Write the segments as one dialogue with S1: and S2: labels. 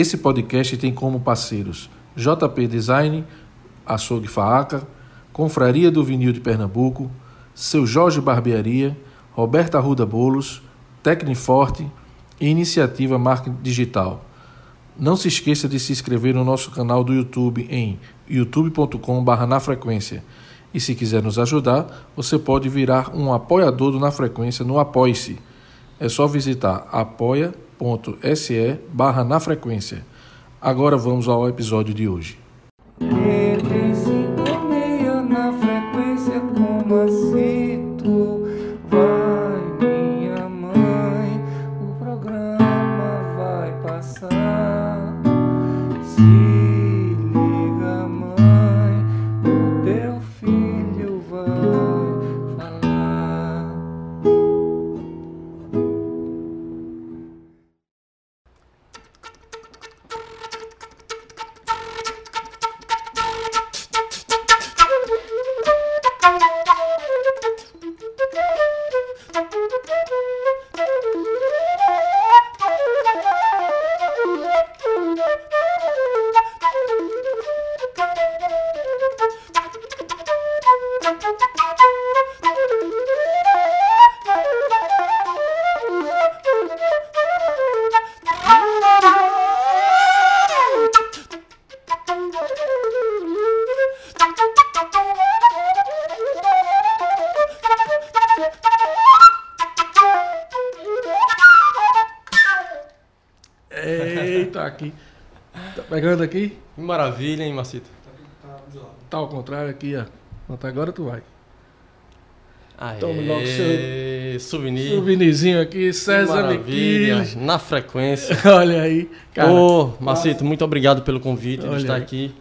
S1: Esse podcast tem como parceiros JP Design, Açougue Faaca, Confraria do Vinil de Pernambuco, Seu Jorge Barbearia, Roberta Arruda Bolos, Tecniforte e Iniciativa Marketing Digital. Não se esqueça de se inscrever no nosso canal do YouTube em youtube.com.br na frequência. E se quiser nos ajudar, você pode virar um apoiador do Na Frequência no Apoie-se. É só visitar apoia.se barra na frequência. Agora vamos ao episódio de hoje. Pegando aqui?
S2: Que maravilha, hein, Macito?
S1: Tá ao contrário aqui, ó. Pronto, agora tu vai.
S2: Aê,
S1: Tome logo seu-
S2: souvenir.
S1: Souvenirzinho aqui, César
S2: maravilha, na frequência.
S1: Olha aí. Cara,
S2: Ô, Macito, muito obrigado pelo convite
S1: Olha
S2: de estar
S1: aí.
S2: aqui.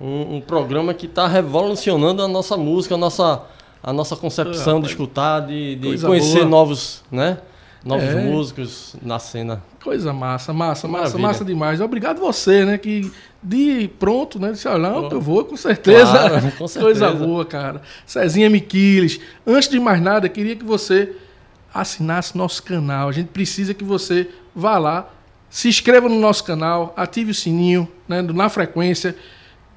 S2: Um, um programa que está revolucionando a nossa música, a nossa, a nossa concepção de escutar, de, de conhecer
S1: boa.
S2: novos, né? Novos
S1: É.
S2: músicos na cena.
S1: coisa massa, massa, massa,
S2: Maravilha.
S1: massa demais. Obrigado você, né? Que de pronto, né? Disse, olha, não, eu vou com certeza.
S2: Claro, com certeza.
S1: Coisa boa, cara. Cezinha Miquiles. Antes de mais nada, queria que você assinasse nosso canal. A gente precisa que você vá lá, se inscreva no nosso canal, ative o sininho, né? Na Frequência,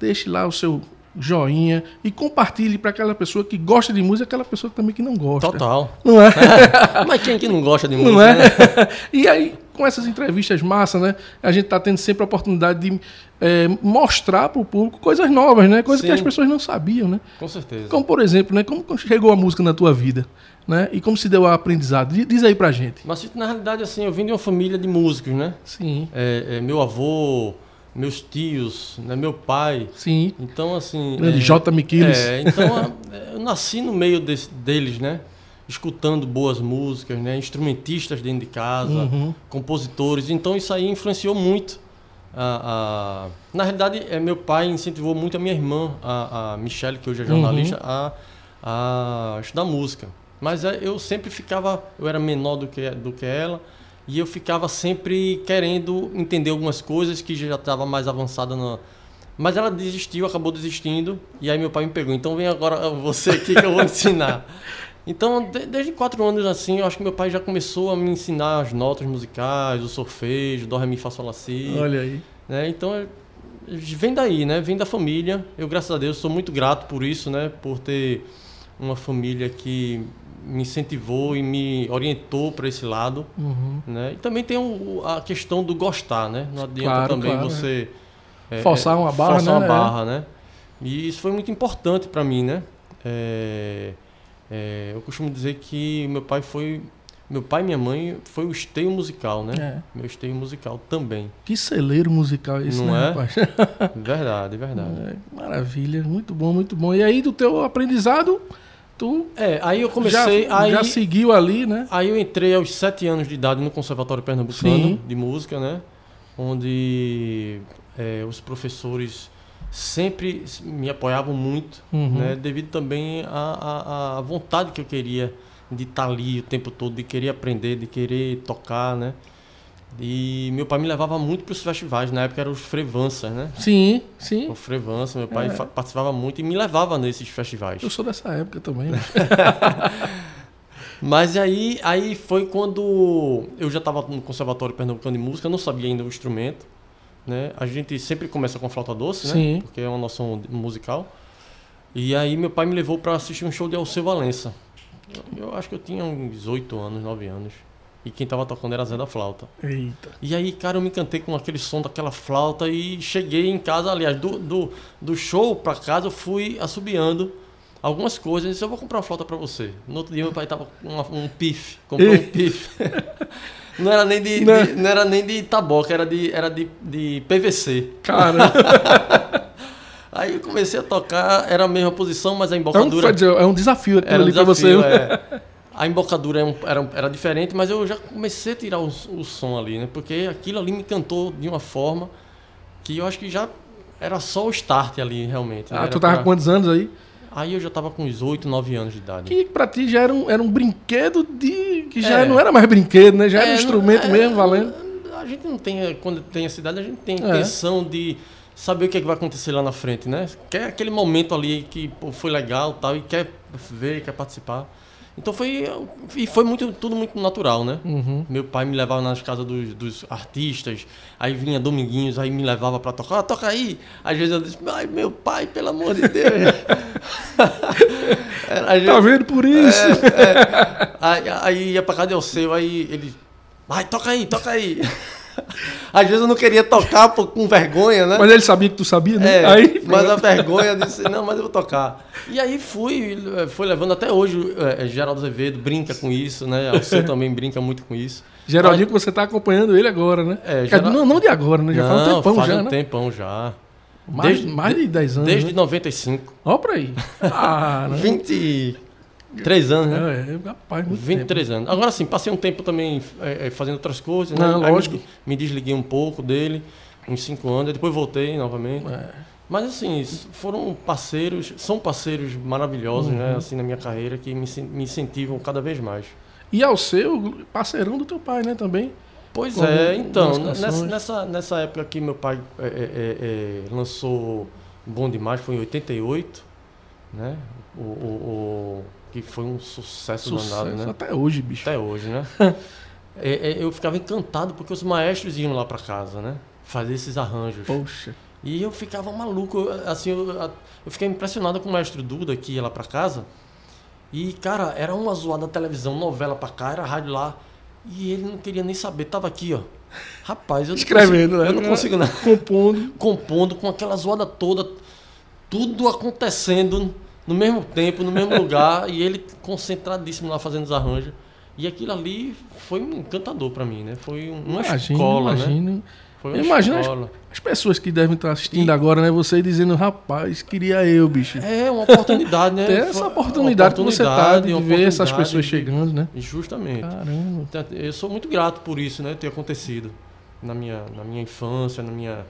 S1: deixe lá o seu joinha e compartilhe para aquela pessoa que gosta de música, aquela pessoa também que não gosta.
S2: Total.
S1: Não é?
S2: Mas quem que não gosta de música?
S1: Não é?
S2: né?
S1: e aí, com essas entrevistas massa, né? A gente tá tendo sempre a oportunidade de é, mostrar para o público coisas novas, né? Coisas que
S2: Sim.
S1: as pessoas não sabiam, né?
S2: Com certeza.
S1: Como, por exemplo, né? Como chegou a música na tua vida, né? E como se deu o aprendizado. Diz- aí pra gente.
S2: Macito, na realidade, assim, eu vim de uma família de músicos, né?
S1: Sim,
S2: É, é, meu avô, meus tios, né, meu pai.
S1: sim.
S2: Então, assim.
S1: Grande
S2: é,
S1: J. Miquiles.
S2: É, então eu nasci no meio desse- deles, né? Escutando boas músicas, né? Instrumentistas dentro de casa,
S1: Uhum.
S2: compositores. Então isso aí influenciou muito. A, a- Na realidade, é, meu pai incentivou muito a minha irmã, a, a Michelle, que hoje é jornalista,
S1: Uhum.
S2: a, a estudar música. Mas é, eu sempre ficava, eu era menor do que, do que ela, e eu ficava sempre querendo entender algumas coisas que já estava mais avançada na, mas ela desistiu, acabou desistindo. E aí meu pai me pegou. Então vem agora você aqui que eu vou ensinar. Então, de- desde quatro anos assim, eu acho que meu pai já começou a me ensinar as notas musicais, o solfejo, dó, ré, mi, fá, sol, lá, si.
S1: Olha aí.
S2: Né? Então, é- vem daí, né? Vem da família. Eu, graças a Deus, sou muito grato por isso, né? Por ter uma família que me incentivou e me orientou para esse lado.
S1: Uhum.
S2: Né? E também tem a questão do gostar, né? Não adianta
S1: Claro,
S2: também
S1: claro,
S2: você é,
S1: Forçar
S2: é,
S1: uma barra,
S2: forçar
S1: né?
S2: uma
S1: É.
S2: barra, né? E isso foi muito importante para mim, né? É, é, eu costumo dizer que meu pai foi meu pai e minha mãe foi o esteio musical, né?
S1: É.
S2: Meu esteio musical também.
S1: Que celeiro musical esse,
S2: Não
S1: né,
S2: é?
S1: rapaz?
S2: Verdade, verdade.
S1: É, maravilha, muito bom, muito bom. E aí, do teu aprendizado, tu
S2: É, aí eu comecei,
S1: já,
S2: aí
S1: já seguiu ali, né?
S2: Aí eu entrei aos sete anos de idade no Conservatório Pernambucano
S1: Sim.
S2: de Música, né? Onde é, os professores sempre me apoiavam muito,
S1: Uhum.
S2: né? Devido também à, à, à vontade que eu queria de estar ali o tempo todo, de querer aprender, de querer tocar, né? E meu pai me levava muito para os festivais, na época eram os Frevanças, né?
S1: Sim, sim.
S2: O Frevança, meu pai
S1: É.
S2: participava muito e me levava nesses festivais.
S1: Eu sou dessa época também. Né?
S2: Mas aí, aí foi quando eu já estava no Conservatório Pernambucano de Música, eu não sabia ainda o instrumento, né? A gente sempre começa com flauta doce, né?
S1: Sim.
S2: Porque é uma noção musical. E aí meu pai me levou para assistir um show de Alceu Valença. Eu, eu acho que eu tinha uns 8 anos, 9 anos. E quem tava tocando era Zé da Flauta.
S1: Eita.
S2: E aí, cara, eu me encantei com aquele som daquela flauta e cheguei em casa, aliás, do, do, do show pra casa, eu fui assobiando algumas coisas. Eu disse, eu vou comprar uma flauta pra você. No outro dia, meu pai tava com uma- um pif, comprou um pif. Não era nem de,
S1: Não.
S2: de- não era nem de taboca, era de, era de, de PVC.
S1: Cara,
S2: Aí eu comecei a tocar, era a mesma posição, mas a
S1: é um,
S2: embocadura
S1: é um desafio aquilo
S2: era um
S1: ali pra
S2: desafio,
S1: você.
S2: é. A embocadura é era, era diferente, mas eu já comecei a tirar o, o som ali, né? Porque aquilo ali me encantou de uma forma que eu acho que já era só o start ali, realmente. né?
S1: Ah,
S2: Era
S1: tu tava
S2: pra-
S1: com quantos anos aí?
S2: Aí eu já tava com uns 8, 9 anos de idade.
S1: Que pra ti já era um, era um brinquedo de. que já
S2: É.
S1: não era mais brinquedo, né? Já era um
S2: É,
S1: instrumento
S2: é,
S1: mesmo, valendo.
S2: A gente não tem, quando tem essa idade, a gente tem
S1: É.
S2: intenção de saber o que, é que vai acontecer lá na frente, né? Quer aquele momento ali que pô, foi legal tal, e quer ver, quer participar. Então foi. E foi muito, tudo muito natural, né?
S1: Uhum.
S2: Meu pai me levava nas casas dos, dos artistas, aí vinha Dominguinhos, aí me levava pra tocar, ah, toca aí. Às vezes eu disse, ai meu pai, pelo amor de Deus. Era,
S1: Tá vendo por isso?
S2: Aí, aí ia pra casa do seu, aí ele. Vai, toca aí, toca aí. Às vezes eu não queria tocar por, com vergonha, né?
S1: Mas ele sabia que tu sabia, né?
S2: É,
S1: aí,
S2: mas a vergonha disse, não, mas eu vou tocar. E aí fui, eh, foi levando até hoje, é, Geraldo Azevedo brinca com isso, né? O senhor também brinca muito com isso.
S1: Geraldinho, que você está acompanhando ele agora, né?
S2: É, Geral...
S1: não, não de agora, né? Já não, faz um tempão
S2: faz
S1: já.
S2: Faz um
S1: né?
S2: tempão já.
S1: Mais,
S2: desde,
S1: mais de 10 anos.
S2: Desde
S1: né?
S2: 95.
S1: Ó, pra aí. Ah, 20.
S2: Três anos, né?
S1: É, rapaz, muito
S2: 23 tempo. Né? anos. Agora sim, passei um tempo também é, é fazendo outras coisas, né?
S1: Não,
S2: né?
S1: lógico.
S2: Me, me, desliguei um pouco dele, uns cinco anos, depois voltei novamente.
S1: É.
S2: Mas assim, foram parceiros, são parceiros maravilhosos, né,
S1: uhum. né?
S2: Assim, na minha carreira, que me, me incentivam cada vez mais.
S1: E ao seu parceirão do teu pai, né, também?
S2: Pois é, então, nessa, nessa, nessa, época que meu pai é, é, é, é lançou Bom Demais, foi em 88, né? O, o, o que foi um sucesso, danado, né?
S1: até hoje, bicho.
S2: Até hoje, né? É, é, eu ficava encantado porque os maestros iam lá para casa, né? Fazer esses arranjos.
S1: Poxa.
S2: E eu ficava maluco, eu, assim, eu, eu fiquei impressionado com o maestro Duda que ia lá pra casa. E, cara, era uma zoada da televisão, novela pra cá, era rádio lá. E ele não queria nem saber, tava aqui, ó. Rapaz, eu não
S1: Escrevendo,
S2: consigo,
S1: né?
S2: eu não consigo nada.
S1: Compondo.
S2: Compondo com aquela zoada toda, tudo acontecendo no mesmo tempo, no mesmo lugar, e ele concentradíssimo lá fazendo os arranjos. E aquilo ali foi um encantador pra mim, né? Foi uma
S1: Imagino,
S2: escola, né?
S1: imagino.
S2: Foi uma
S1: Imagina as-
S2: escola.
S1: As pessoas que devem estar assistindo
S2: E-
S1: agora, né? Você dizendo, rapaz, queria eu, bicho.
S2: É uma oportunidade, né?
S1: Ter essa
S2: Foi-
S1: oportunidade que você tá de ver essas
S2: oportunidade
S1: pessoas
S2: de-
S1: chegando, né?
S2: Justamente.
S1: Caramba.
S2: Então, Eu sou muito grato por isso, né? Ter acontecido na minha, na minha infância, na minha,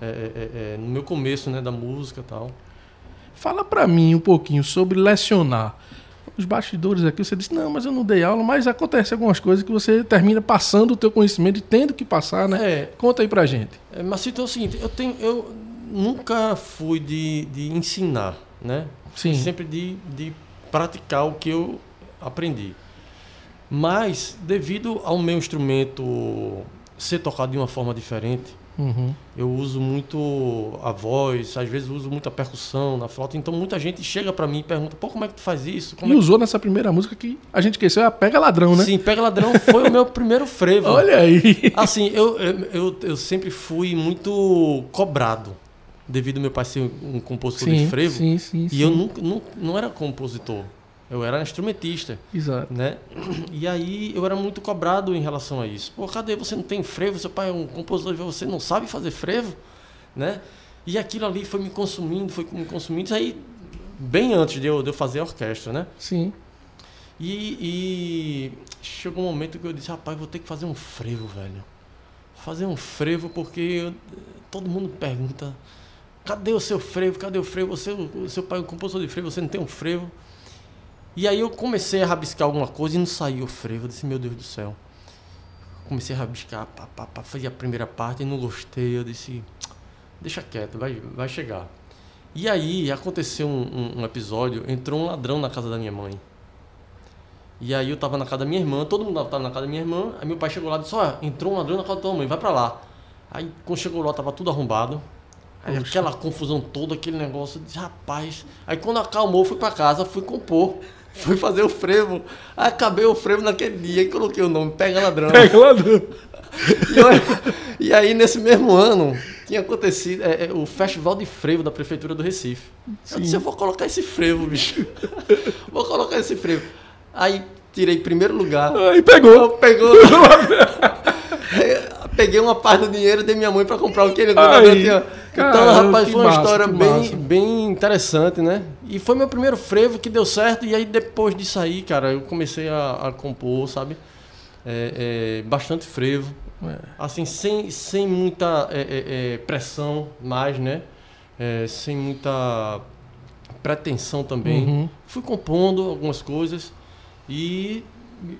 S2: é, é, é, no meu começo, né? Da música e tal.
S1: Fala pra mim um pouquinho sobre lecionar. Os bastidores aqui, você disse, não, mas eu não dei aula, mas acontece algumas coisas que você termina passando o teu conhecimento e tendo que passar, né?
S2: É,
S1: Conta aí pra gente.
S2: é, mas então é o seguinte, eu tenho, eu nunca fui de, de ensinar, né?
S1: Sim.
S2: Sempre de, de praticar o que eu aprendi. Mas devido ao meu instrumento ser tocado de uma forma diferente,
S1: Uhum.
S2: Eu uso muito a voz, às vezes uso muita percussão na flauta, então muita gente chega pra mim e pergunta: pô, como é que tu faz isso? Como
S1: E
S2: é que...
S1: usou nessa primeira música que a gente esqueceu, é a Pega Ladrão, né?
S2: Sim, Pega Ladrão foi o meu primeiro frevo.
S1: Olha aí.
S2: Assim, eu, eu, eu, sempre fui muito cobrado, devido ao meu pai ser um compositor de frevo.
S1: sim, sim,
S2: E
S1: sim.
S2: eu nunca, não, não era compositor, eu era instrumentista,
S1: Exato.
S2: né? E aí eu era muito cobrado em relação a isso. Pô, cadê você não tem frevo? Seu pai é um compositor, você não sabe fazer frevo, né? E aquilo ali foi me consumindo, foi me consumindo. Isso aí, bem antes de eu, de eu fazer a orquestra, né?
S1: Sim.
S2: E, e chegou um momento que eu disse, rapaz, vou ter que fazer um frevo, velho. Fazer um frevo porque eu- todo mundo pergunta, cadê o seu frevo? Cadê o frevo? Você, o seu pai é um compositor de frevo, você não tem um frevo? E aí eu comecei a rabiscar alguma coisa e não saiu o frevo. Eu disse, meu Deus do céu. Comecei a rabiscar, pá, pá, pá, fazia a primeira parte e não gostei. Eu disse, deixa quieto, vai, vai chegar. E aí aconteceu um, um- um episódio, entrou um ladrão na casa da minha mãe. E aí eu tava na casa da minha irmã, todo mundo tava na casa da minha irmã, aí meu pai chegou lá e disse, ó, entrou um ladrão na casa da tua mãe, vai pra lá. Aí quando chegou lá, tava tudo arrombado. Aí aquela confusão toda, aquele negócio, eu disse, rapaz. Aí quando acalmou, fui pra casa, fui compor. Fui fazer o frevo. Acabei o frevo naquele dia e coloquei o nome Pega Ladrão.
S1: Pega ladrão.
S2: E, olha, e aí, nesse mesmo ano, tinha acontecido é, é, o Festival de Frevo da Prefeitura do Recife. Eu disse, eu vou colocar esse frevo, bicho. vou colocar esse frevo. Aí tirei primeiro lugar.
S1: Aí pegou.
S2: Pegou. Peguei uma parte do dinheiro de minha mãe para comprar o que ele tinha. Então, rapaz, foi uma
S1: massa,
S2: história bem,
S1: massa.
S2: bem interessante, né? E foi meu primeiro frevo que deu certo. E aí, depois disso aí, cara, eu comecei a, a compor, sabe? É, é, bastante frevo.
S1: É.
S2: Assim, sem, sem muita é, é, é, pressão mais, né? Sem muita pretensão também.
S1: Uhum.
S2: Fui compondo algumas coisas e,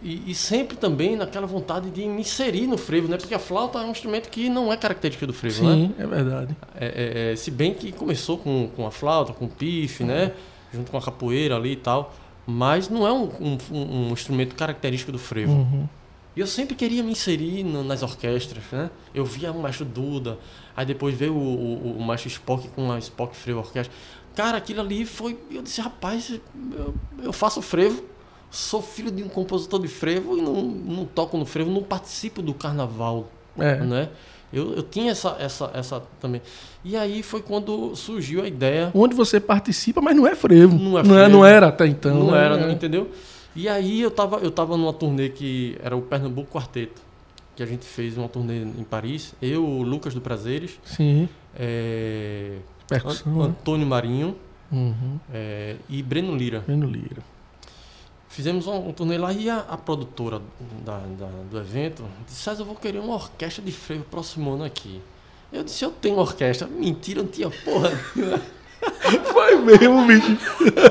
S2: e, e sempre também naquela vontade de me inserir no frevo, né? Porque a flauta é um instrumento que não é característica do frevo, né?
S1: Sim, é verdade.
S2: É, é, é, se bem que começou com, com a flauta, com o pife, né? Junto com a capoeira ali e tal. Mas não é um, um- um- um instrumento característico do frevo.
S1: Uhum.
S2: E eu sempre queria me inserir no- nas orquestras, né? Eu via o Maestro Duda, aí depois veio o, o, o Maestro Spock com a Spock Frevo Orquestra. Cara, aquilo ali foi... Eu disse, rapaz, eu, eu faço frevo, sou filho de um compositor de frevo e não, não toco no frevo, não participo do carnaval,
S1: É.
S2: né? Eu, eu tinha essa, essa, essa também. E aí foi quando surgiu a ideia
S1: Onde você participa, mas não é frevo.
S2: Não é
S1: não,
S2: frevo.
S1: não era até então.
S2: não
S1: né?
S2: era, não entendeu? E aí eu tava, eu tava numa turnê que era o Pernambuco Quarteto, que a gente fez uma turnê em Paris, eu, o Lucas do Prazeres,
S1: Sim,
S2: é,
S1: percussão.
S2: An-
S1: né?
S2: Antônio Marinho
S1: Uhum.
S2: é, e Breno Lira.
S1: Vendo lira.
S2: Fizemos uma, uma turnê lá e a, a produtora da, da- do evento disse, César, eu vou querer uma orquestra de frevo próximo ano aqui. Eu disse, eu tenho orquestra. Mentira, não tinha porra. nenhuma.
S1: Foi mesmo, bicho.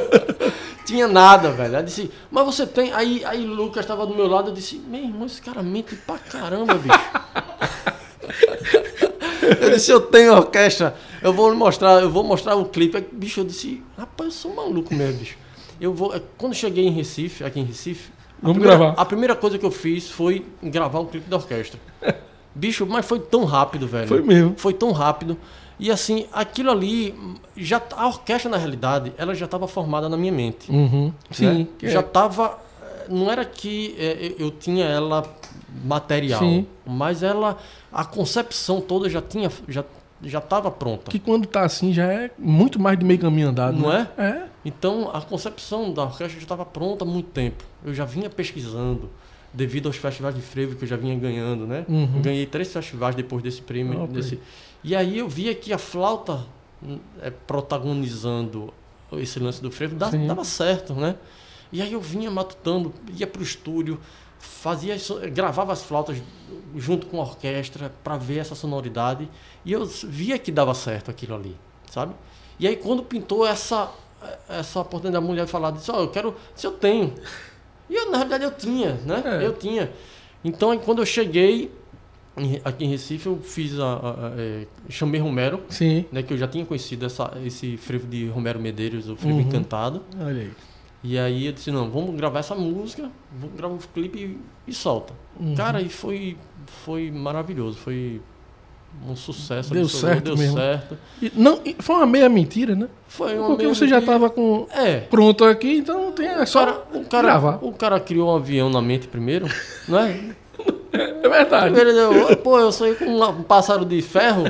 S2: tinha nada, velho. Ela disse, mas você tem. Aí, aí Lucas estava do meu lado, eu disse, meu irmão, esse cara mente pra caramba, bicho. eu disse, eu tenho orquestra, eu vou mostrar, eu vou mostrar o clipe. Aí, bicho, eu disse, rapaz, eu sou maluco mesmo, bicho. Eu vou. é, Quando cheguei em Recife, aqui em Recife, a
S1: Vamos
S2: primeira,
S1: gravar.
S2: A primeira coisa que eu fiz foi gravar o clipe da orquestra. Bicho, mas foi tão rápido, velho.
S1: Foi mesmo.
S2: Foi tão rápido. E assim, aquilo ali, já a orquestra na realidade, ela já estava formada na minha mente.
S1: Uhum. Sim.
S2: né?
S1: que
S2: Já
S1: é-
S2: estava. Não era que é, eu tinha ela material,
S1: Sim.
S2: mas ela. A concepção toda já tinha. Já já estava pronta.
S1: Que quando tá assim já é muito mais de meio caminho andado.
S2: Não
S1: né? É.
S2: Então a concepção da orquestra já estava pronta há muito tempo. Eu já vinha pesquisando, devido aos festivais de frevo que eu já vinha ganhando, né?
S1: Uhum.
S2: Ganhei três festivais depois desse prêmio.
S1: Ok.
S2: Desse... E aí eu via que a flauta hum, é, protagonizando esse lance do frevo
S1: Sim.
S2: dava certo, né? E aí eu vinha matutando, ia pro estúdio, fazia gravava as flautas junto com a orquestra para ver essa sonoridade e eu via que dava certo aquilo ali, sabe? E aí quando pintou essa essa oportunidade da mulher falar, disse, ó, eu quero, se eu tenho. E eu, na realidade eu tinha, né?
S1: É.
S2: Eu tinha. Então aí, quando eu cheguei aqui em Recife, eu fiz a, a- a- é, chamei Romero,
S1: Sim.
S2: né, que eu já tinha conhecido essa, esse frevo de Romero Medeiros, o frevo
S1: Uhum.
S2: encantado.
S1: Olha aí.
S2: E aí eu disse, não, vamos gravar essa música, vamos gravar o clipe e, e solta.
S1: Uhum.
S2: Cara, e foi, foi maravilhoso, foi um sucesso.
S1: Deu
S2: absoluto,
S1: certo
S2: deu
S1: mesmo.
S2: certo.
S1: E não, e foi uma meia mentira, né?
S2: Foi uma
S1: Porque você já
S2: que-
S1: tava com
S2: É,
S1: pronto aqui, então tem é
S2: o
S1: só
S2: cara, o, cara,
S1: gravar.
S2: o cara criou um avião na mente primeiro, não é?
S1: É verdade.
S2: Primeiro deu, pô, eu sonhei com um, pássaro de ferro.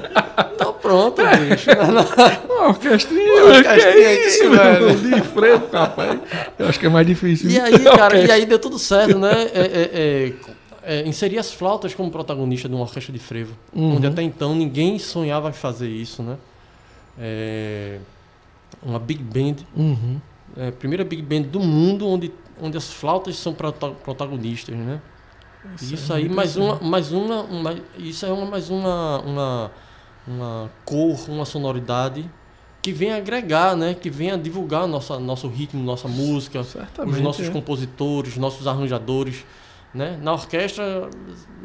S2: Então pronto, bicho.
S1: Uma orquestrinha,
S2: Uma
S1: que
S2: orquestrinha
S1: é
S2: aqui,
S1: isso,
S2: velho.
S1: De frevo, rapaz. Eu acho que é mais difícil.
S2: E aí, cara, e aí deu tudo certo, né? É, é, é, é, inserir as flautas como protagonista de uma orquestra de frevo.
S1: Uhum.
S2: Onde até então ninguém sonhava em fazer isso, né? É, uma big band,
S1: Uhum.
S2: é, a primeira big band do mundo onde, onde as flautas são prota- protagonistas, né? Isso,
S1: é
S2: aí,
S1: muito
S2: mais uma, mais uma, uma- isso é uma, mais uma, uma, uma cor, uma sonoridade que vem agregar, né? Que vem a divulgar nossa, nosso ritmo, nossa música,
S1: Certamente.
S2: os nossos
S1: é.
S2: compositores, nossos arranjadores, né? Na orquestra,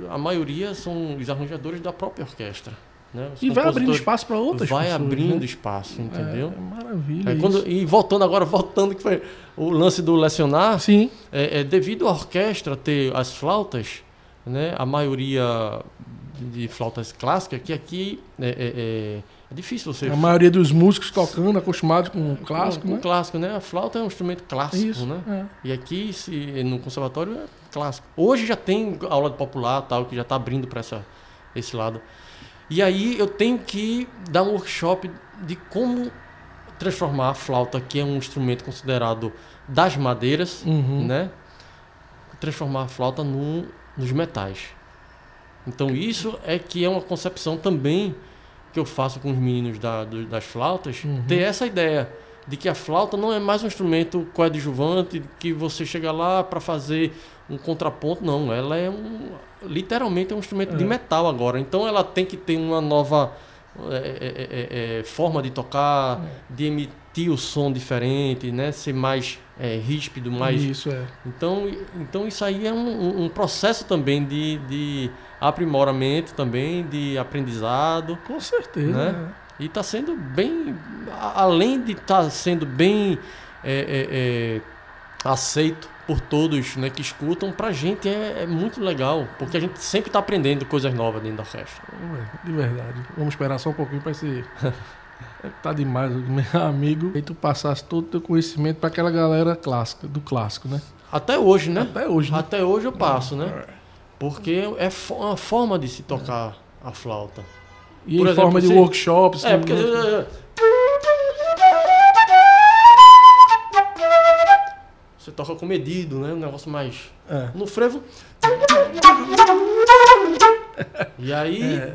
S2: a maioria são os arranjadores da própria orquestra, né?
S1: E vai abrindo espaço para outras
S2: vai
S1: pessoas.
S2: abrindo
S1: né?
S2: espaço, entendeu?
S1: É, é maravilha.
S2: É, quando- e voltando agora, voltando que foi o lance do lecionar,
S1: Sim.
S2: é, é, devido à orquestra ter as flautas, né, a maioria de flautas clássicas que aqui é, é, difícil você
S1: A maioria dos músicos tocando, acostumados com o clássico,
S2: com
S1: né?
S2: clássico, né? A flauta é um instrumento clássico,
S1: Isso,
S2: né?
S1: é.
S2: E aqui se, no conservatório é clássico. Hoje já tem aula de popular tal que já está abrindo para essa esse lado. E aí eu tenho que dar um workshop de como transformar a flauta, que é um instrumento considerado das madeiras,
S1: Uhum.
S2: né? Transformar a flauta no, nos metais. Então isso é que é uma concepção também que eu faço com os meninos da- do- das flautas,
S1: Uhum.
S2: ter essa ideia de que a flauta não é mais um instrumento coadjuvante que você chega lá para fazer um contraponto, não. Ela é um literalmente é um instrumento de
S1: É.
S2: metal agora. Então ela tem que ter uma nova é, é, é, é, forma de tocar, de emitir o som diferente, né? Ser mais é, ríspido, mais
S1: Isso, é.
S2: então, então isso aí é um, um- processo também de, de aprimoramento também, de aprendizado.
S1: Com certeza.
S2: Né?
S1: né?
S2: E está sendo bem, a- além de estar sendo bem é, é, é, aceito por todos né, que escutam, pra gente é, é muito legal, porque a gente sempre está aprendendo coisas novas dentro da orquestra.
S1: Ué, De verdade. Vamos esperar só um pouquinho para esse. tá demais, meu amigo. E tu passasse todo o teu conhecimento para aquela galera clássica, do clássico, né?
S2: Até hoje, né?
S1: Até hoje, né?
S2: Até hoje eu passo, né? Porque é uma forma de se tocar a flauta.
S1: E
S2: Por
S1: em
S2: exemplo,
S1: forma de
S2: você-
S1: workshops.
S2: É, porque.
S1: né?
S2: Você toca com medido, né? Um negócio mais.
S1: É.
S2: No frevo. E aí
S1: É.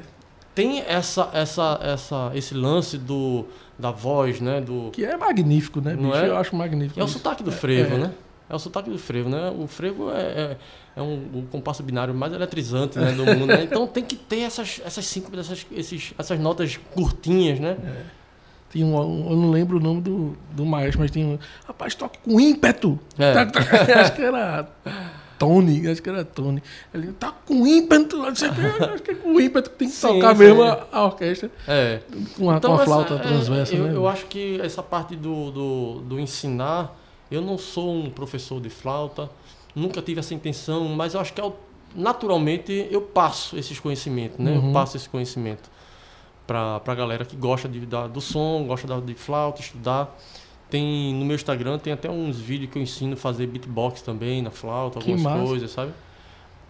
S2: tem essa, essa, essa, esse lance do, da voz, né? Do,
S1: Que é magnífico, né, bicho?
S2: é?
S1: Eu acho magnífico.
S2: é o
S1: isso.
S2: sotaque do frevo,
S1: é.
S2: né? É o sotaque do frevo, né? O frevo é, é, é um, o compasso binário mais eletrizante né, do mundo, né? Então tem que ter essas, essas cinco, essas, esses, essas notas curtinhas, né?
S1: Tinha um, um- eu não lembro o nome do, do maestro, mas tinha um. Rapaz, toca com ímpeto.
S2: É.
S1: Acho que era Tony, acho que era Tony. Ele tá com ímpeto. Não sei Acho que é com ímpeto que tem que
S2: Sim,
S1: tocar
S2: sim.
S1: mesmo a, a orquestra
S2: É.
S1: com a, com a
S2: essa-
S1: flauta
S2: é,
S1: transversa,
S2: eu,
S1: né?
S2: eu acho que essa parte do, do, do ensinar, eu não sou um professor de flauta, nunca tive essa intenção, mas eu acho que ao- naturalmente eu passo esses conhecimentos, né?
S1: Uhum.
S2: Eu passo esse conhecimento para a galera que gosta de, da- do som, gosta da, de flauta, estudar. Tem no meu Instagram tem até uns vídeos que eu ensino a fazer beatbox também na flauta,
S1: Que
S2: algumas
S1: massa.
S2: coisas, sabe?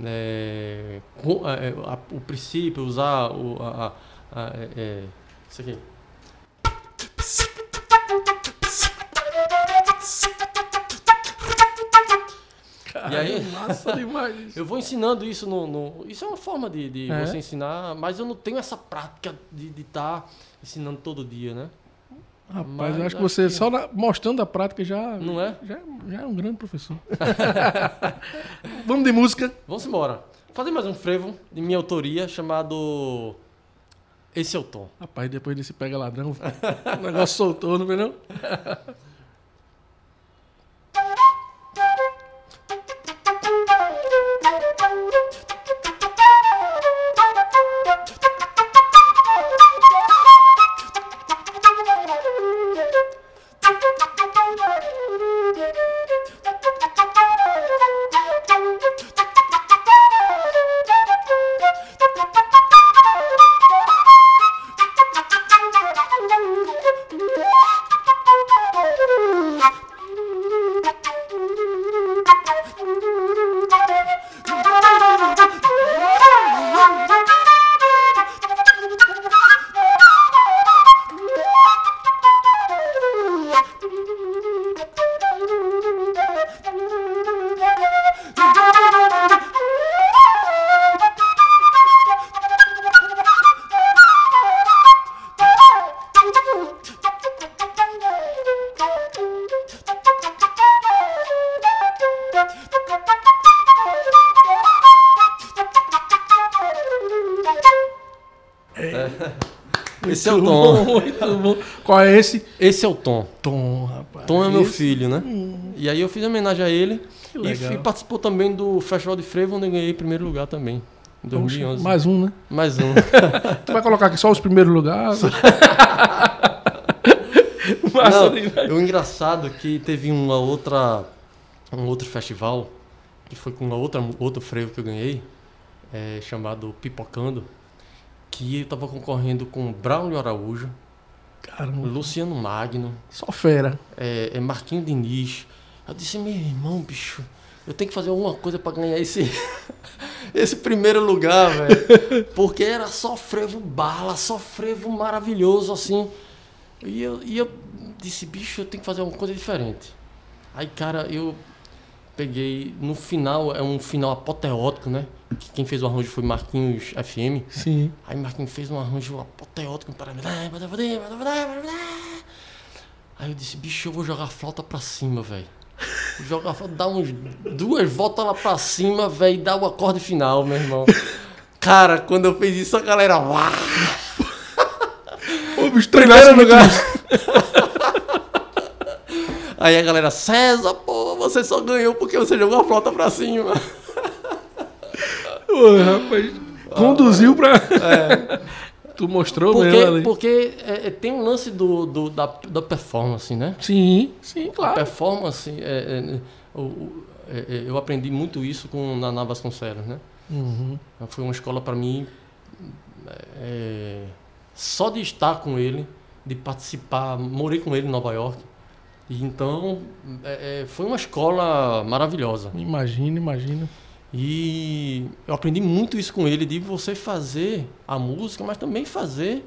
S2: É, com- é, a- o princípio, usar o, a, a- a- é, é, isso aqui. E aí?
S1: Isso.
S2: Eu vou ensinando isso no. no- isso é uma forma de, de
S1: É?
S2: você ensinar, mas eu não tenho essa prática de estar ensinando todo dia, né?
S1: Rapaz,
S2: Mas
S1: eu acho que você
S2: que-
S1: só na- mostrando a prática já,
S2: Não é?
S1: já, já é um grande professor. Vamos de música.
S2: Vamos embora. Fazer mais um frevo de minha autoria chamado Esse é o Tom.
S1: Rapaz, depois desse pega ladrão, o negócio soltou, não foi não? Qual é esse?
S2: Esse é o Tom.
S1: Tom, rapaz.
S2: Tom é meu
S1: Esse-
S2: filho, né?
S1: Hum,
S2: E aí eu fiz homenagem a ele
S1: que
S2: e,
S1: legal.
S2: fui- participou também do Festival de Frevo, onde eu ganhei primeiro lugar também. Em
S1: Poxa,
S2: 2011.
S1: mais um, né?
S2: Mais um.
S1: Tu vai colocar aqui só os primeiros lugares?
S2: Não,
S1: demais.
S2: o engraçado é que teve uma outra, um outro festival, que foi com uma outra, outro frevo que eu ganhei, é, chamado Pipocando. aqui eu tava concorrendo com Braulio Araújo,
S1: Caramba,
S2: Luciano Magno,
S1: só fera.
S2: é, é Marquinho Diniz. Eu disse, meu irmão, bicho, eu tenho que fazer alguma coisa pra ganhar esse, esse primeiro lugar, velho. Porque era só frevo bala, só frevo maravilhoso, assim. E eu, e eu disse, bicho, eu tenho que fazer alguma coisa diferente. Aí, cara, eu peguei. No final, é um final apoteótico, né? Que quem fez o arranjo foi Marquinhos FM.
S1: Sim.
S2: Aí Marquinhos fez um arranjo apoteótico para mim. Aí eu disse, bicho, eu vou jogar a flauta pra cima, velho. Jogar a flauta, dar uns duas voltas lá pra cima, velho, e dar o acorde final, meu irmão. Cara, quando eu fiz isso, a galera. "Uau!"
S1: Ô, bicho, treinasse
S2: lugar. Aí a galera, César, pô, você só ganhou porque você jogou a flauta pra cima.
S1: Ô, rapaz, conduziu pra... tu mostrou
S2: Porque,
S1: mesmo ali.
S2: porque é, é, tem um lance do, do- da, da performance, né?
S1: Sim, sim,
S2: A
S1: claro.
S2: performance, é, é, o- o- é, é, eu aprendi muito isso com o Naná Vasconcelos, né?
S1: Uhum.
S2: Foi uma escola para mim, é, só de estar com ele, de participar, morei com ele em Nova York. E então, é, é, foi uma escola maravilhosa.
S1: Imagina, imagina.
S2: E eu aprendi muito isso com ele, de você fazer a música, mas também fazer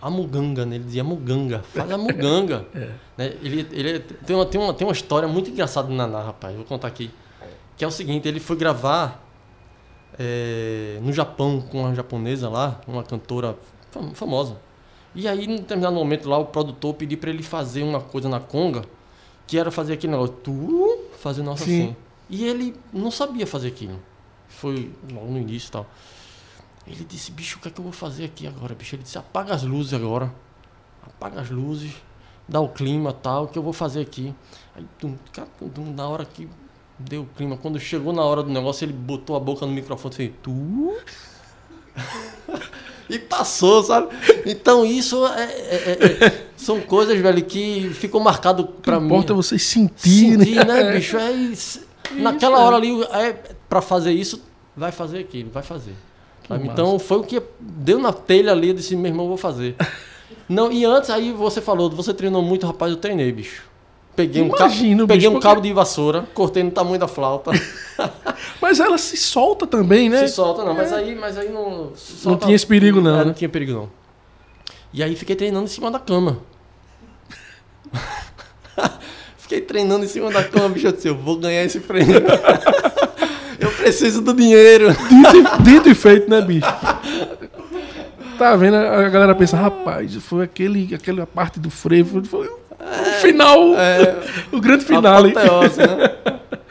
S2: a muganga, né? Ele dizia muganga, faz a muganga.
S1: É.
S2: Né? Ele, ele tem, uma, tem, uma, tem uma história muito engraçada do Naná, rapaz, vou contar aqui. Que é o seguinte, ele foi gravar é, no Japão com uma japonesa lá, uma cantora fam- famosa. E aí, em determinado momento lá, o produtor pediu para ele fazer uma coisa na conga, que era fazer aquele negócio, tu, fazer nossa
S1: Sim.
S2: assim. E ele não sabia fazer aquilo. Foi logo no início e tal. Ele disse, bicho, o que é que eu vou fazer aqui agora, bicho? Ele disse, apaga as luzes agora. Apaga as luzes, dá o clima tal, que eu vou fazer aqui. Aí, tum, cara, tum, na hora que deu o clima, quando chegou na hora do negócio, ele botou a boca no microfone e fez, tu... e passou, sabe? Então isso é, é- é- é- são coisas, velho, que ficou marcado
S1: O
S2: pra mim.
S1: importa é você sentir,
S2: Sentir,
S1: né?
S2: né, bicho? É isso. Naquela hora ali, é, pra fazer isso, vai fazer aquilo, vai fazer. Então foi o que deu na telha ali, eu disse, meu irmão, vou fazer. Não, e antes aí você falou, você treinou muito, rapaz, eu treinei, bicho. Peguei um, cabo,
S1: Imagino,
S2: peguei
S1: bicho,
S2: um
S1: porque-
S2: cabo de vassoura, cortei no tamanho da flauta.
S1: Mas ela se solta também, né?
S2: Se solta, não, mas aí, mas aí não.
S1: Não tinha esse perigo, não,
S2: É,
S1: né?
S2: não tinha perigo, não. E aí fiquei treinando em cima da cama. fiquei treinando em cima da cama, bicho. Eu disse, eu vou ganhar esse prêmio. eu preciso do dinheiro.
S1: Dito, e- dito e feito, né, bicho? Tá vendo? A galera pensa, rapaz, foi aquele, aquela parte do frevo. Foi o o final, o grande final.
S2: Apoteose, né?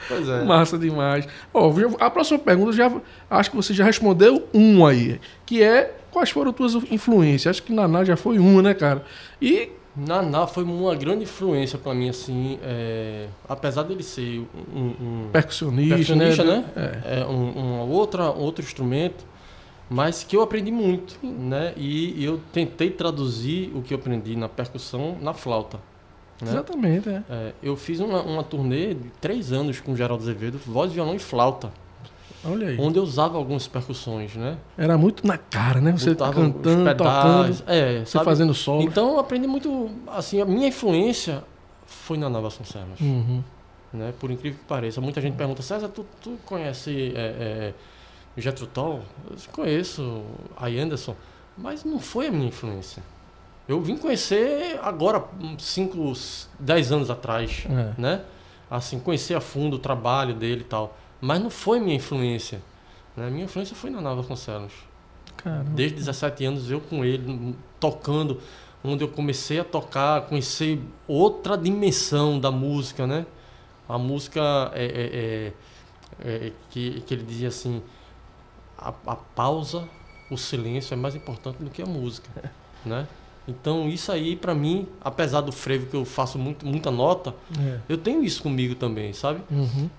S2: Pois é.
S1: Massa demais. Ó, a próxima pergunta, já, acho que você já respondeu um aí, que é quais foram tuas influências? Acho que Naná já foi uma, né, cara? E
S2: Naná foi uma grande influência pra mim, assim. é, apesar dele ser um- um,
S1: percussionista,
S2: percussionista,
S1: né?
S2: né? É. um, uma outra, outro instrumento, mas que eu aprendi muito, né? E, eu tentei traduzir o que eu aprendi na percussão na flauta. Né?
S1: Exatamente, é.
S2: É, eu fiz uma, uma turnê de três anos com Geraldo Azevedo, voz, violão e flauta. Onde eu usava algumas percussões, né?
S1: Era muito na cara, né? Você
S2: Botava
S1: cantando,
S2: pedais,
S1: tocando,
S2: é,
S1: você fazendo solo.
S2: Então eu aprendi muito, assim, a minha influência foi na Nova Vasconcelos.
S1: Uhum.
S2: né? Por incrível que pareça. Muita gente pergunta, César, tu, tu conhece é, é, Jethro Tull? Eu conheço a Anderson, mas não foi a minha influência. Eu vim conhecer agora, 5, 10 anos atrás,
S1: É.
S2: né? Assim, conhecer a fundo o trabalho dele e tal. Mas não foi minha influência. Né? Minha influência foi na Nova Vasconcelos.
S1: Caramba.
S2: Desde 17 anos eu com ele, tocando, onde eu comecei a tocar, conhecer outra dimensão da música, né? A música é, é- é- é que, que ele dizia assim, a, a pausa, o silêncio é mais importante do que a música, né? Então isso aí pra mim, apesar do frevo que eu faço muito, muita nota,
S1: É.
S2: eu tenho isso comigo também, sabe?
S1: Uhum.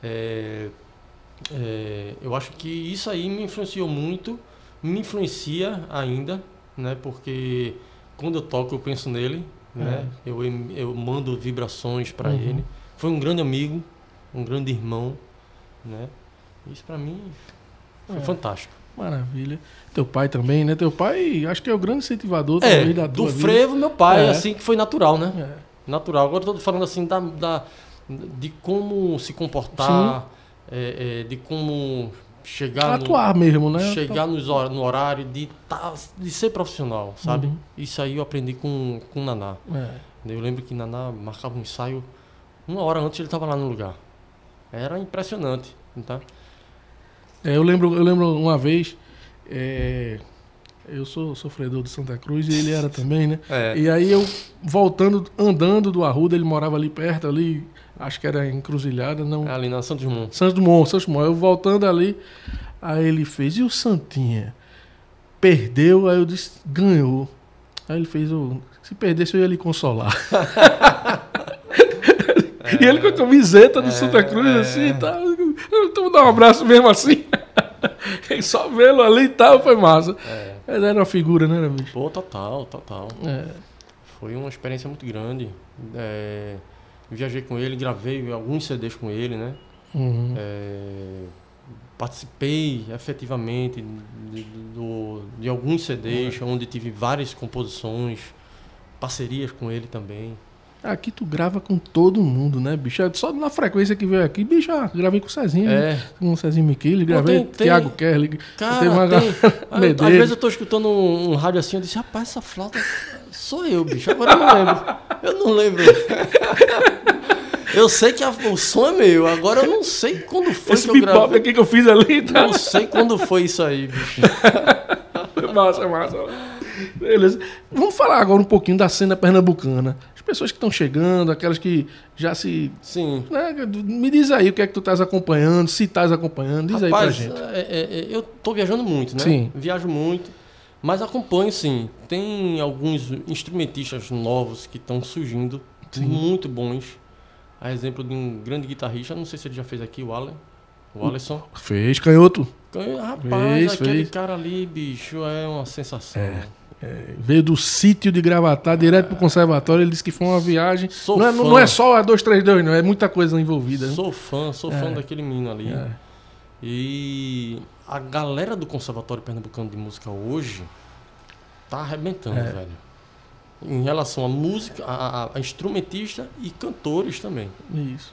S2: É, é, eu acho que isso aí me influenciou muito, me influencia ainda, né? Porque quando eu toco eu penso nele, né? Eu, em- eu mando vibrações para
S1: Uhum.
S2: ele. Foi um grande amigo, um grande irmão, né? Isso para mim foi
S1: É.
S2: fantástico.
S1: Maravilha. Teu pai também, né? Teu pai, acho que é o grande incentivador
S2: É,
S1: da
S2: do
S1: tua vida.
S2: frevo, meu pai,
S1: É.
S2: assim que foi natural, né?
S1: É.
S2: Natural. Agora eu tô falando assim da, da- de como se comportar, é, é, de como chegar no,
S1: Atuar mesmo, né?
S2: chegar nos hor- no horário, de, tá, de ser profissional, sabe?
S1: Uhum.
S2: Isso aí eu aprendi com, com o Naná.
S1: É.
S2: Eu lembro que Naná marcava um ensaio, uma hora antes ele estava lá no lugar. Era impressionante, tá?
S1: É, eu lembro, eu lembro uma vez, é, eu sou sofredor de Santa Cruz e ele era também, né?
S2: É.
S1: E aí eu voltando, andando do Arruda, ele morava ali perto, ali, acho que era encruzilhada, não.
S2: Ali na Santos Dumont.
S1: Santos Dumont, Santos Dumont. Eu voltando ali, aí ele fez, e o Santinha? Perdeu, aí eu disse, ganhou. Aí ele fez. Se perdesse, eu ia lhe consolar. E ele com a camiseta do
S2: É,
S1: Santa Cruz,
S2: é.
S1: assim, tá. Então vou dar um abraço mesmo assim. E só vê-lo ali e tal, foi massa.
S2: É.
S1: Ele era uma figura, né, né, bicho?
S2: Pô, total, total.
S1: É.
S2: Foi uma experiência muito grande. É, viajei com ele, gravei alguns CDs com ele, né?
S1: Uhum.
S2: É, participei efetivamente de, do- de alguns CDs, onde tive várias composições, parcerias com ele também.
S1: Aqui tu grava com todo mundo, né, bicho? É Só na frequência que veio aqui, bicho, ah, gravei com o Cezinho?
S2: É,
S1: com o Cezinho Miquele, gravei com o Thiago Kerli.
S2: cara,
S1: Tem uma
S2: tem, às vezes eu tô escutando um, um rádio assim, eu disse, rapaz, essa flauta sou eu, bicho. Agora eu não lembro. Eu não lembro. Eu sei que a- o som é meu, agora eu não sei quando foi
S1: Esse
S2: que eu gravei.
S1: aqui que eu fiz ali, tá?
S2: Não sei quando foi isso aí, bicho.
S1: massa, massa. Beleza. Vamos falar agora um pouquinho da cena pernambucana. As pessoas que estão chegando, aquelas que já se.
S2: Sim.
S1: né, me diz aí o que é que tu estás acompanhando, se estás acompanhando, diz aí pra
S2: Rapaz,
S1: gente.
S2: é- é- é, eu tô viajando muito, né?
S1: Sim.
S2: Viajo muito, mas acompanho sim. Tem alguns instrumentistas novos que estão surgindo,
S1: Sim.
S2: muito bons. A exemplo de um grande guitarrista, não sei se ele já fez aqui, o Allen. O Alisson.
S1: Fez canhoto.
S2: Rapaz,
S1: Fez,
S2: aquele
S1: fez.
S2: cara ali, bicho, é uma sensação.
S1: É, veio do sítio de Gravatar direto pro conservatório. Ele disse que foi uma viagem.
S2: Sou
S1: Não é,
S2: fã.
S1: não é só a 232, não. É muita coisa envolvida. né?
S2: Sou fã, sou fã
S1: É.
S2: daquele menino ali.
S1: É.
S2: E a galera do Conservatório Pernambucano de Música hoje tá arrebentando,
S1: É.
S2: velho. Em relação à música, a, a- instrumentista e cantores também.
S1: Isso.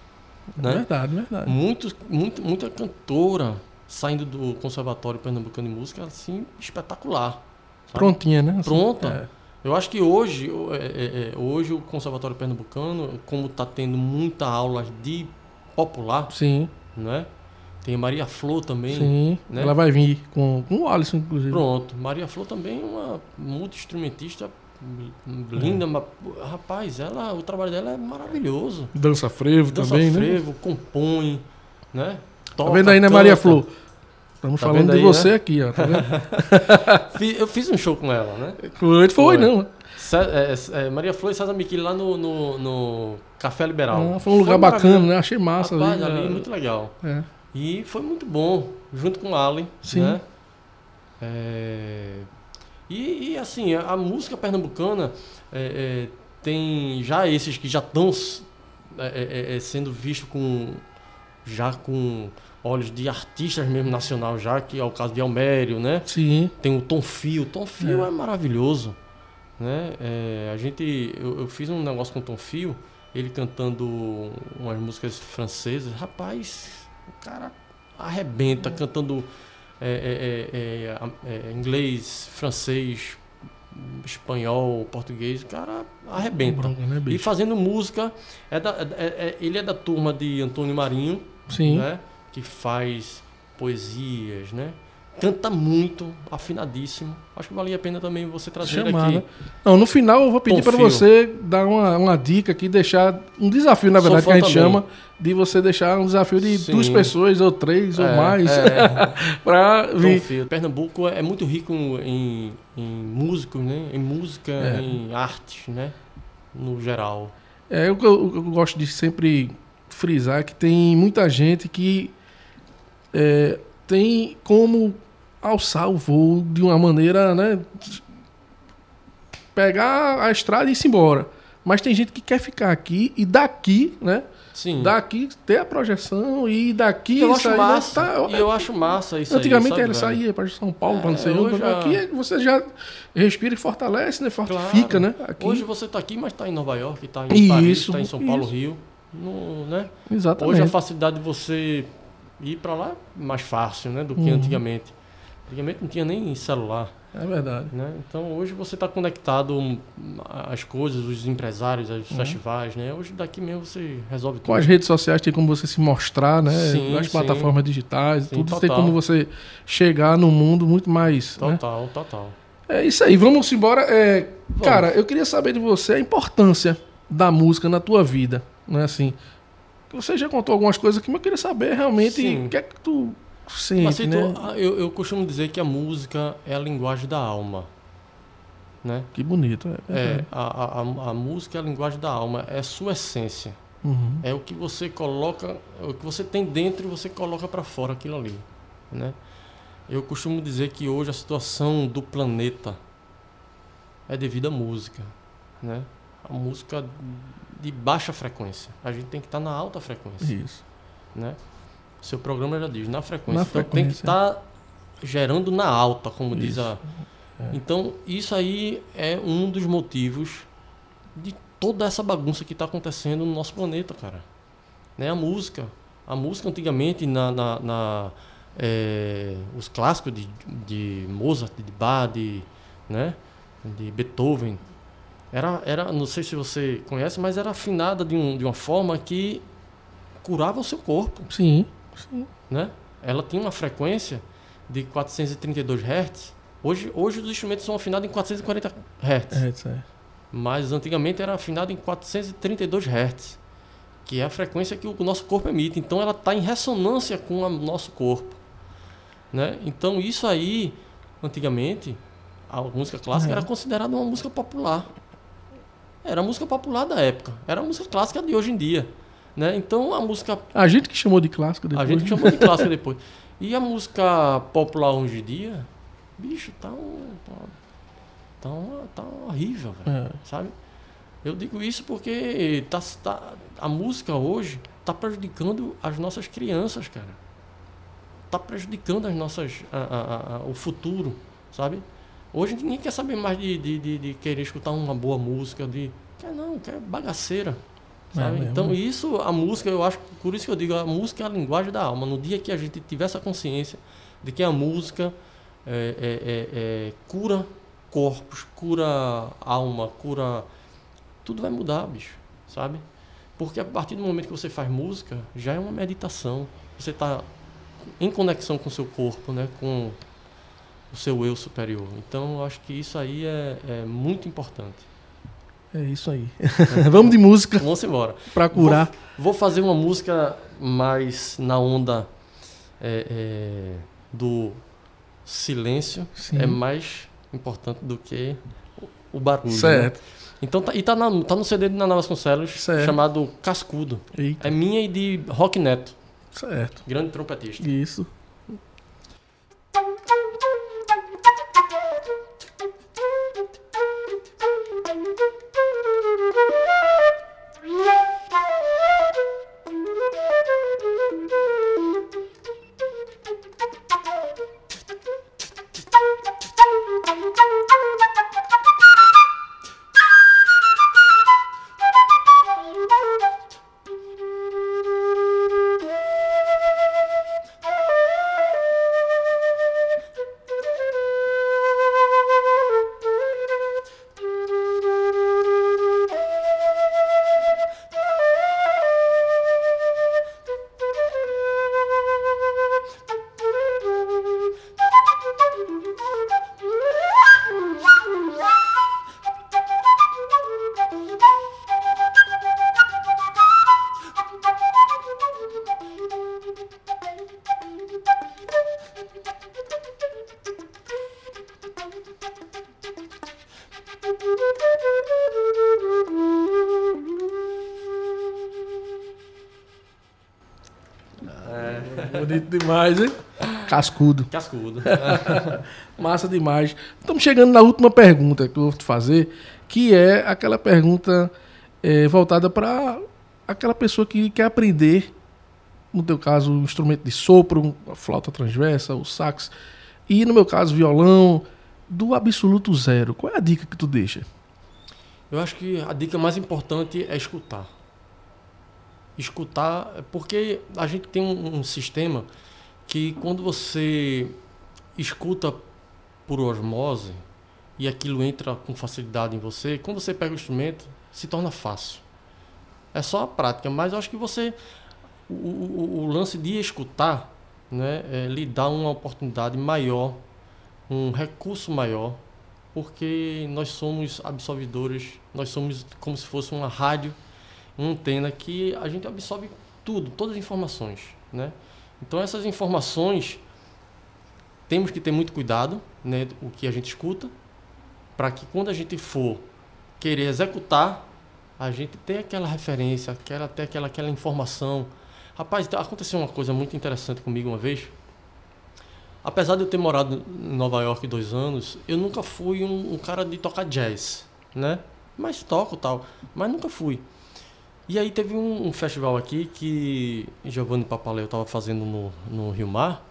S2: Né?
S1: Verdade, verdade.
S2: Muitos, muito, muita cantora saindo do Conservatório Pernambucano de Música, assim, espetacular. sabe?
S1: Prontinha, né? Assim,
S2: Pronta. Eu acho que hoje, o- é, é, é, hoje o Conservatório Pernambucano, como está tendo muita aula de popular,
S1: É. Sim,
S2: né? Tem Maria Flor também.
S1: sim.
S2: né?
S1: Ela vai vir com, com o Alisson, inclusive.
S2: Pronto. Maria Flor também é uma multi-instrumentista linda, mas, rapaz, ela, o trabalho dela é maravilhoso.
S1: Dança frevo
S2: Dança
S1: também, né?
S2: frevo, compõe, né?
S1: Tá vendo aí, né, Maria. Flor? Estamos
S2: Tá
S1: falando de
S2: aí,
S1: você
S2: né?
S1: aqui, ó. Tá vendo?
S2: Eu fiz um show com ela, né?
S1: Foi, foi, não.
S2: Cé- é, é, Maria Flor e César Miquele lá no, no, no Café Liberal.
S1: Ah, foi um lugar bacana, né? Achei massa
S2: Rapaz,
S1: ali.
S2: ali,
S1: né?
S2: muito legal.
S1: É.
S2: E foi muito bom, junto com o Allen,
S1: Sim.
S2: né? É, E, e, assim, a, a música pernambucana é, é, tem já esses que já estão sendo vistos com já com olhos de artistas mesmo nacional já, que é o caso de Almério, né?
S1: Sim.
S2: Tem o Tom Fio. O Tom Fio
S1: É.
S2: é, maravilhoso. Né? É, a gente, eu, eu fiz um negócio com o Tom Fio, ele cantando umas músicas francesas. Rapaz, o cara arrebenta cantando é, é, é, é, é, inglês, francês, espanhol, português. O cara arrebenta.
S1: Né,
S2: E fazendo música, é da- é- é- ele é da turma de Antônio Marinho,
S1: Sim.
S2: né? Que faz poesias, né? Canta muito, afinadíssimo. Acho que valia a pena também você trazer
S1: Chamar,
S2: aqui.
S1: né? Não, no final eu vou pedir para você dar uma, uma dica aqui, deixar um desafio, na verdade, que a gente
S2: também.
S1: chama, de você deixar um desafio de
S2: Sim.
S1: duas pessoas, ou três, ou
S2: É,
S1: mais,
S2: é.
S1: para vir.
S2: Pernambuco é muito rico em, em músicos, né? Em música,
S1: É.
S2: em artes, né? No geral.
S1: É, que eu, eu gosto de sempre frisar que tem muita gente que é, tem como alçar o voo de uma maneira, né? Pegar a estrada e ir-se embora. Mas tem gente que quer ficar aqui e daqui, né?
S2: Sim.
S1: Daqui ter a projeção e daqui
S2: eu acho
S1: né?
S2: massa.
S1: Tá-
S2: e eu acho massa isso
S1: Antigamente
S2: aí,
S1: ele saía para São Paulo, para não
S2: É,
S1: sei onde.
S2: já-
S1: Aqui você já respira e fortalece, né? Fortifica,
S2: Claro.
S1: né? Aqui.
S2: Hoje você está aqui, mas está em Nova York, está em Paris, está em São Paulo,
S1: isso.
S2: Rio. No, né?
S1: Exatamente.
S2: Hoje a facilidade de você ir para lá é mais fácil, né, do que
S1: Uhum.
S2: antigamente. Antigamente não tinha nem celular,
S1: É verdade.
S2: né? Então hoje você está conectado às coisas, os empresários, aos festivais, né? Hoje daqui mesmo você resolve tudo.
S1: Com as redes sociais tem como você se mostrar, né?
S2: Sim,
S1: As
S2: sim.
S1: plataformas digitais,
S2: Sim,
S1: tudo tem
S2: total.
S1: como você chegar no mundo muito mais. né?
S2: Total, total.
S1: É isso aí, vamos embora. É, cara, eu queria saber de você a importância da música na tua vida, né? Assim, que você já contou algumas coisas aqui, mas eu queria saber realmente o que é que tu sente,
S2: Mas
S1: né?
S2: ah, eu, eu costumo dizer que a música é a linguagem da alma, né?
S1: Que bonito, é.
S2: É, a, a, a, música é a linguagem da alma, é a sua essência.
S1: Uhum.
S2: É o que você coloca, é o que você tem dentro e você coloca para fora aquilo ali, né? Eu costumo dizer que hoje a situação do planeta é devido à música, né? A música de baixa frequência. A gente tem que estar na alta frequência,
S1: Isso.
S2: né? Seu programa já diz na frequência.
S1: Na
S2: então tem que
S1: frequência.
S2: estar gerando na alta, como diz
S1: Isso.
S2: a. Então isso aí é um dos motivos de toda essa bagunça que está acontecendo no nosso planeta, cara. Né? A música. A música antigamente na, na, na, eh, os clássicos de, de Mozart, de Bach, de, né? de Beethoven, era, era, não sei se você conhece, mas era afinada de, um, de uma forma que curava o seu corpo
S1: Sim. Sim.
S2: né? Ela tinha uma frequência de 432 Hz. Hoje, hoje os instrumentos são afinados em 440 Hz,
S1: É,
S2: mas antigamente era afinado em 432 Hz, que é a frequência que o nosso corpo emite. Então ela está em ressonância com o nosso corpo, né? Então isso aí, antigamente, a música clássica
S1: É.
S2: era considerada uma música popular. Era a música popular da época. Era a música clássica de hoje em dia, né? Então a música
S1: A gente que chamou de clássico depois.
S2: a gente
S1: né?
S2: chamou de clássica depois. E a música popular hoje em dia, bicho, tá um. Tá, tá, uma- tá horrível, velho.
S1: É.
S2: Sabe? Eu digo isso porque tá, tá, a música hoje tá prejudicando as nossas crianças, cara. Tá prejudicando as nossas. a- a- a- o futuro, sabe? Hoje ninguém quer saber mais de, de, de, de querer escutar uma boa música, de. Quer não, quer bagaceira. Sabe?
S1: mesmo.
S2: então isso, a música, eu acho, por isso que eu digo, a música é a linguagem da alma. No dia que a gente tiver essa consciência de que a música é, é, é, é, cura corpos, cura alma, cura. Tudo vai mudar, bicho, sabe? Porque a partir do momento que você faz música, já é uma meditação. Você está em conexão com o seu corpo, né? com o seu eu superior. Então, eu acho que isso aí é, é muito importante.
S1: É isso aí. Vamos de música
S2: Vamos embora.
S1: pra curar.
S2: Vou, vou fazer uma música mais na onda é, é, do silêncio.
S1: Sim.
S2: É mais importante do que o- barulho. né?
S1: Certo.
S2: Então tá, e tá, na- tá no CD de Naná Vasconcelos
S1: Certo.
S2: chamado Cascudo.
S1: Eita.
S2: É minha e de Rock Neto,
S1: Certo.
S2: grande trompetista.
S1: Isso. Bonito demais, hein? Cascudo.
S2: Cascudo.
S1: Massa demais. Estamos chegando na última pergunta que eu vou te fazer, que é aquela pergunta é, voltada para aquela pessoa que quer aprender, no teu caso, um instrumento de sopro, a flauta transversa, o sax, e no meu caso, violão, do absoluto zero. Qual é a dica que tu deixa?
S2: Eu acho que a dica mais importante é escutar. Escutar, porque a gente tem um, um sistema que quando você escuta por osmose e aquilo entra com facilidade em você, quando você pega o instrumento, se torna fácil. É só a prática, mas eu acho que você. O, o, o lance de escutar né, é, lhe dá uma oportunidade maior, um recurso maior, porque nós somos absorvedores, nós somos como se fosse uma rádio, antena que a gente absorve tudo, todas as informações. Né? Então essas informações temos que ter muito cuidado, né, o que a gente escuta, para que quando a gente for querer executar, a gente tenha aquela referência, aquela, aquela, aquela informação. Rapaz, aconteceu uma coisa muito interessante comigo uma vez. Apesar de eu ter morado em Nova York dois anos, eu nunca fui um, um cara de tocar jazz, né? Mas toco tal, mas nunca fui. E aí teve um, um festival aqui que Giovanni Papaleu estava fazendo no, no Rio Mar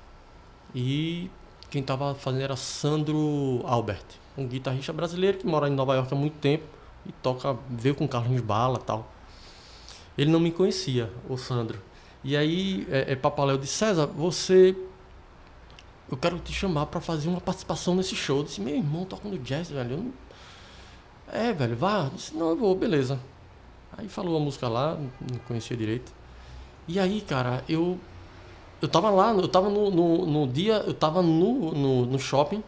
S2: e quem estava fazendo era Sandro Albert, um guitarrista brasileiro que mora em Nova York há muito tempo e toca, veio com Carlos Bala tal. Ele não me conhecia, o Sandro. E aí é, é Papaléu disse, César, você. Eu quero te chamar para fazer uma participação nesse show. Eu disse, meu irmão toca no jazz, velho. Não... É, velho, vá. Eu disse, não, eu vou, beleza. Aí falou a música lá, não conhecia direito. E aí, cara, eu eu tava lá, eu tava no, no, no dia, eu tava no, no, no, shopping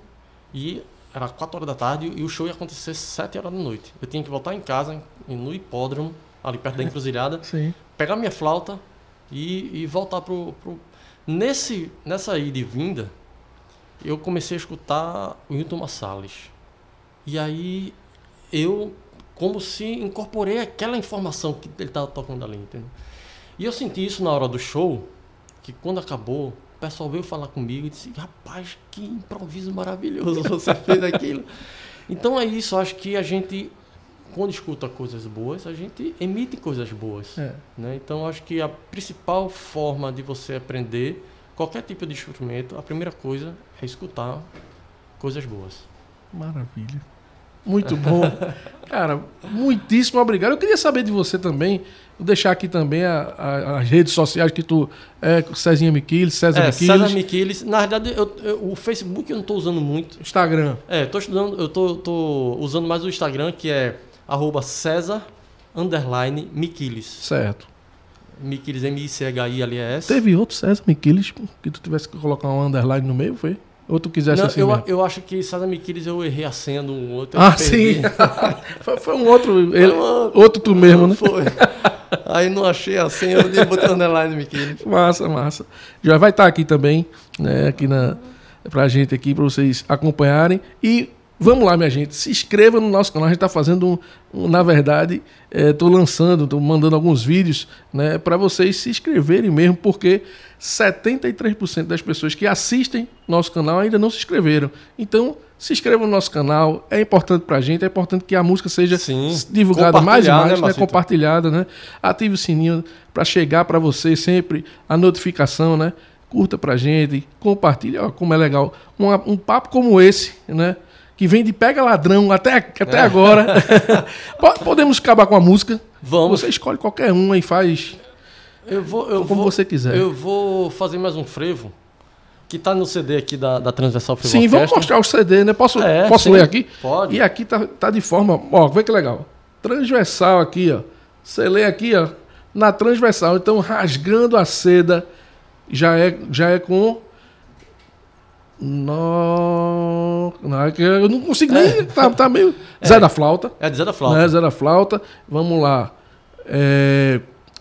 S2: e era 4 horas da tarde e o show ia acontecer 7 horas da noite. Eu tinha que voltar em casa, no hipódromo, ali perto da encruzilhada,
S1: Sim.
S2: pegar minha flauta e, e voltar pro, pro. Nesse, nessa ida e vinda, eu comecei a escutar o Hilton Massales. E aí eu, como se incorporei aquela informação que ele estava tocando ali, entendeu? E eu senti isso na hora do show, que quando acabou, o pessoal veio falar comigo e disse: Rapaz, que improviso maravilhoso você fez aquilo. Então é isso, acho que a gente, quando escuta coisas boas, a gente emite coisas boas.
S1: É.
S2: Né? Então acho que a principal forma de você aprender qualquer tipo de instrumento, a primeira coisa é escutar coisas boas.
S1: Maravilha. Muito bom. Cara, muitíssimo obrigado. Eu queria saber de você também. Vou deixar aqui também a, a, as redes sociais que tu é Cezinha Miquiles, César
S2: É,
S1: Miquiles.
S2: César Miquiles. Na verdade, eu- eu- o Facebook eu não estou usando muito.
S1: Instagram.
S2: É, eu tô estudando, eu tô, tô usando mais o Instagram, que é arroba César underline Miquiles.
S1: Certo.
S2: Miquiles M-I-C-H-I-L-E-S.
S1: Teve outro César Miquiles que tu tivesse que colocar um underline no meio, foi? Ou tu quisesse
S2: Não,
S1: assim
S2: eu,
S1: mesmo?
S2: eu acho que César Miquiles eu errei a senha do outro. eu
S1: Ah, sim. foi, foi um outro, ele-
S2: uma-
S1: outro tu mesmo, né?
S2: Foi. Aí não achei a senha, eu botei underline Miquiles.
S1: Massa, massa. Já vai estar aqui também, né? Aqui na pra gente aqui, para vocês acompanharem. E vamos lá, minha gente. Se inscreva no nosso canal. A gente está fazendo, um, um- na verdade, estou lançando, estou mandando alguns vídeos, né? Para vocês se inscreverem mesmo, porque 73% das pessoas que assistem nosso canal ainda não se inscreveram. Então, se inscreva no nosso canal. É importante para a gente. É importante que a música seja
S2: Sim.
S1: divulgada mais e
S2: Compartilhar,
S1: mais,
S2: né,
S1: né? Compartilhada, né? Ative o sininho para chegar para você sempre a notificação, né? Curta pra gente, compartilha, ó, como é legal. Um, um papo como esse, né? Que vem de pega ladrão até, até
S2: É.
S1: agora. Po- Podemos acabar com a música.
S2: Vamos.
S1: Você escolhe qualquer uma e faz
S2: Eu vou, eu
S1: como
S2: vou,
S1: você quiser.
S2: Eu vou fazer mais um frevo, que tá no CD aqui da, da Transversal Frevo
S1: Sim, vamos mostrar o CD, né? Posso,
S2: É,
S1: posso
S2: sim,
S1: ler aqui?
S2: pode.
S1: E aqui tá, tá de forma. Ó, vê que legal. Transversal aqui, ó. Você lê aqui, ó. Na transversal. Então, rasgando a seda já é, já é com. No... Não, é eu não consigo nem. Tá, tá meio. Zé da flauta.
S2: É de Zé da Flauta.
S1: Né? Zé da flauta. Vamos lá. É,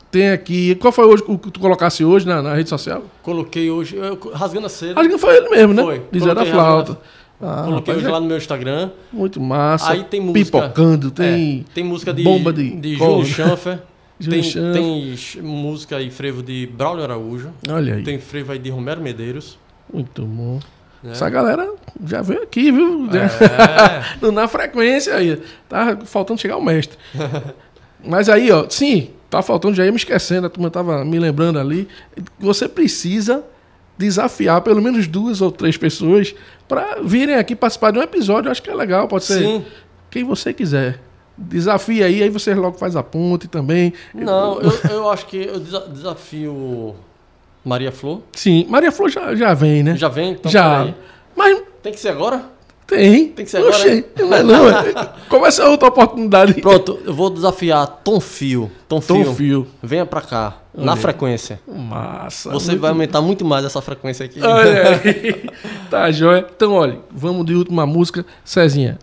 S1: Tem aqui. Qual foi hoje, o que tu colocasse hoje na, na rede social?
S2: Coloquei hoje, eu- rasgando a seda.
S1: Acho que foi ele mesmo, né?
S2: Foi.
S1: De Zé da flauta. Ah,
S2: Coloquei
S1: rapaz,
S2: hoje
S1: é
S2: lá no meu Instagram.
S1: Muito massa.
S2: Aí tem música.
S1: Pipocando, tem.
S2: É, tem música de,
S1: bomba de
S2: de. Júlio Schanfer.
S1: Júlio
S2: tem, tem música e frevo de Braulio Araújo.
S1: Olha aí.
S2: Tem frevo aí de Romero Medeiros.
S1: Muito bom.
S2: Né?
S1: Essa galera já veio aqui, viu?
S2: É.
S1: Na frequência aí. Tá faltando chegar o mestre. Mas aí, ó, sim, tá faltando, já ia me esquecendo, a turma tava me lembrando ali. Você precisa desafiar pelo menos duas ou três pessoas para virem aqui participar de um episódio. Eu acho que é legal, pode ser
S2: Sim.
S1: quem você quiser. Desafia aí, aí você logo faz a ponte também.
S2: Não, eu, eu acho que eu desa- desafio Maria Flor.
S1: Sim, Maria Flor já, já vem, né?
S2: Já vem? Então,
S1: já. Mas
S2: Tem que ser agora?
S1: tem.
S2: Tem que ser agora,
S1: Oxê, não é não. é- Começa outra oportunidade.
S2: Pronto, eu vou desafiar Tom Fio. Tom Fio.
S1: Tom Fio.
S2: Venha pra cá, na
S1: Olha.
S2: frequência.
S1: Massa.
S2: Você
S1: muito
S2: vai aumentar muito mais essa frequência aqui.
S1: Olha aí. Tá, joia. Então, olha, vamos de última música. Cezinha,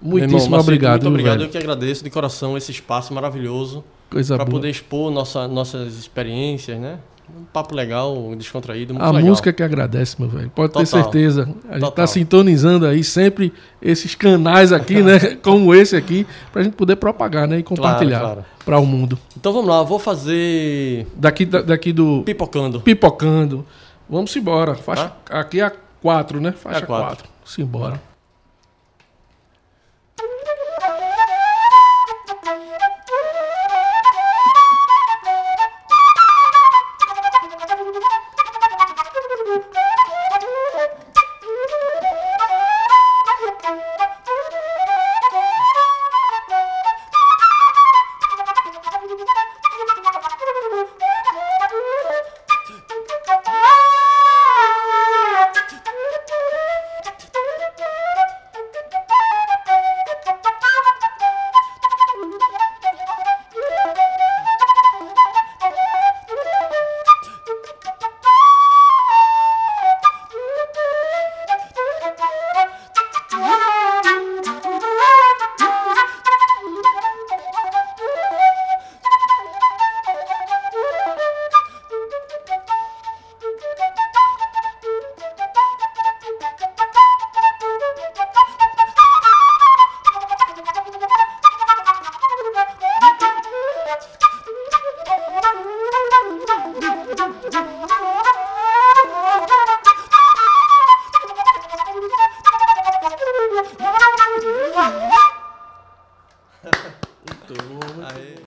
S2: Meu irmão,
S1: muitíssimo
S2: Marcelo,
S1: obrigado.
S2: Muito obrigado,
S1: velho?
S2: eu que agradeço de coração esse espaço maravilhoso
S1: Coisa
S2: para
S1: boa.
S2: poder expor nossa, nossas experiências, né? Um papo legal, descontraído, muito
S1: A
S2: legal.
S1: música que agradece, meu velho. Pode ter
S2: Total.
S1: certeza. A gente tá
S2: Total.
S1: sintonizando aí sempre esses canais aqui, né? Como esse aqui, pra gente poder propagar, né? E compartilhar
S2: claro.
S1: para o mundo.
S2: Então vamos lá, vou fazer
S1: Daqui, da- daqui do
S2: pipocando.
S1: Pipocando. Vamos embora. Faixa, Aqui é a 4, né? Faixa
S2: É a quatro.
S1: 4. Simbora.